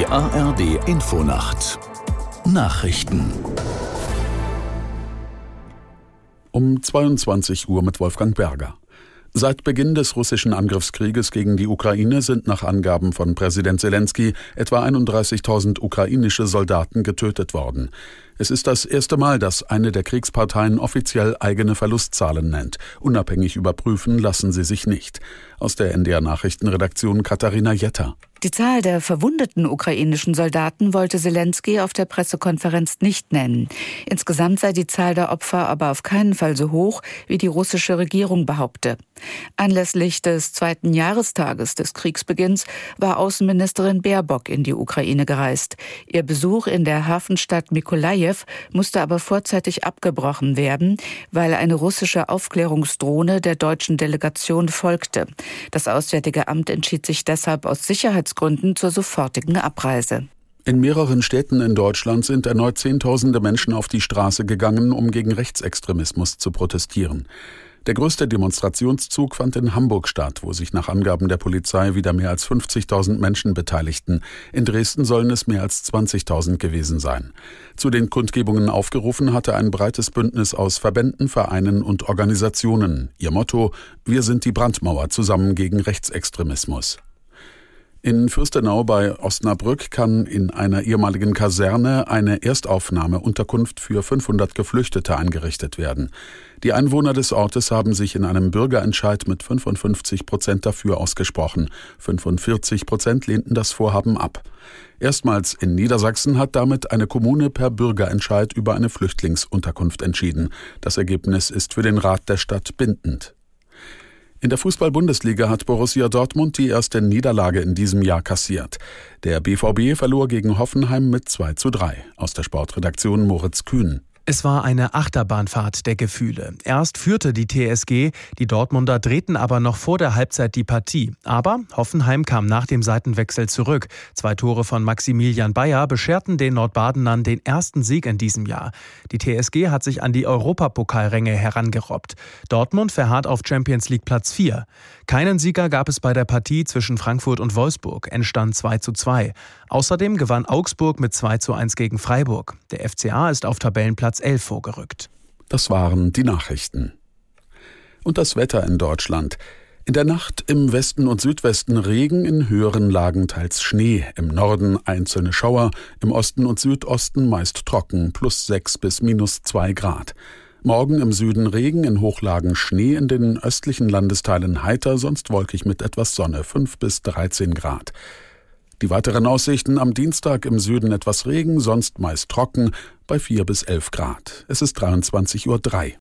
Die ARD Infonacht Nachrichten um 22 Uhr mit Wolfgang Berger. Seit Beginn des russischen Angriffskrieges gegen die Ukraine sind nach Angaben von Präsident Zelensky etwa 31.000 ukrainische Soldaten getötet worden. Es ist das erste Mal, dass eine der Kriegsparteien offiziell eigene Verlustzahlen nennt. Unabhängig überprüfen lassen sie sich nicht. Aus der NDR Nachrichtenredaktion Katharina Jetter. Die Zahl der verwundeten ukrainischen Soldaten wollte Zelensky auf der Pressekonferenz nicht nennen. Insgesamt sei die Zahl der Opfer aber auf keinen Fall so hoch, wie die russische Regierung behaupte. Anlässlich des zweiten Jahrestages des Kriegsbeginns war Außenministerin Baerbock in die Ukraine gereist. Ihr Besuch in der Hafenstadt Mikolajew musste aber vorzeitig abgebrochen werden, weil eine russische Aufklärungsdrohne der deutschen Delegation folgte. Das Auswärtige Amt entschied sich deshalb aus Sicherheitsgründen zur sofortigen Abreise. In mehreren Städten in Deutschland sind erneut Zehntausende Menschen auf die Straße gegangen, um gegen Rechtsextremismus zu protestieren. Der größte Demonstrationszug fand in Hamburg statt, wo sich nach Angaben der Polizei wieder mehr als 50.000 Menschen beteiligten. In Dresden sollen es mehr als 20.000 gewesen sein. Zu den Kundgebungen aufgerufen hatte ein breites Bündnis aus Verbänden, Vereinen und Organisationen. Ihr Motto Wir sind die Brandmauer zusammen gegen Rechtsextremismus. In Fürstenau bei Osnabrück kann in einer ehemaligen Kaserne eine Erstaufnahmeunterkunft für 500 Geflüchtete eingerichtet werden. Die Einwohner des Ortes haben sich in einem Bürgerentscheid mit 55 Prozent dafür ausgesprochen. 45 Prozent lehnten das Vorhaben ab. Erstmals in Niedersachsen hat damit eine Kommune per Bürgerentscheid über eine Flüchtlingsunterkunft entschieden. Das Ergebnis ist für den Rat der Stadt bindend. In der Fußball-Bundesliga hat Borussia Dortmund die erste Niederlage in diesem Jahr kassiert. Der BVB verlor gegen Hoffenheim mit 2 zu 3. Aus der Sportredaktion Moritz Kühn. Es war eine Achterbahnfahrt der Gefühle. Erst führte die TSG, die Dortmunder drehten aber noch vor der Halbzeit die Partie. Aber Hoffenheim kam nach dem Seitenwechsel zurück. Zwei Tore von Maximilian Bayer bescherten den Nordbadenern den ersten Sieg in diesem Jahr. Die TSG hat sich an die Europapokalränge herangerobbt. Dortmund verharrt auf Champions League Platz 4. Keinen Sieger gab es bei der Partie zwischen Frankfurt und Wolfsburg. Endstand 2 zu 2. Außerdem gewann Augsburg mit 2 zu 1 gegen Freiburg. Der FCA ist auf Tabellenplatz 11 vorgerückt. Das waren die Nachrichten. Und das Wetter in Deutschland. In der Nacht im Westen und Südwesten Regen, in höheren Lagen teils Schnee, im Norden einzelne Schauer, im Osten und Südosten meist trocken, plus 6 bis minus 2 Grad. Morgen im Süden Regen, in Hochlagen Schnee, in den östlichen Landesteilen heiter, sonst wolkig mit etwas Sonne, 5 bis 13 Grad. Die weiteren Aussichten am Dienstag im Süden etwas Regen, sonst meist trocken bei 4 bis 11 Grad. Es ist 23.03 Uhr.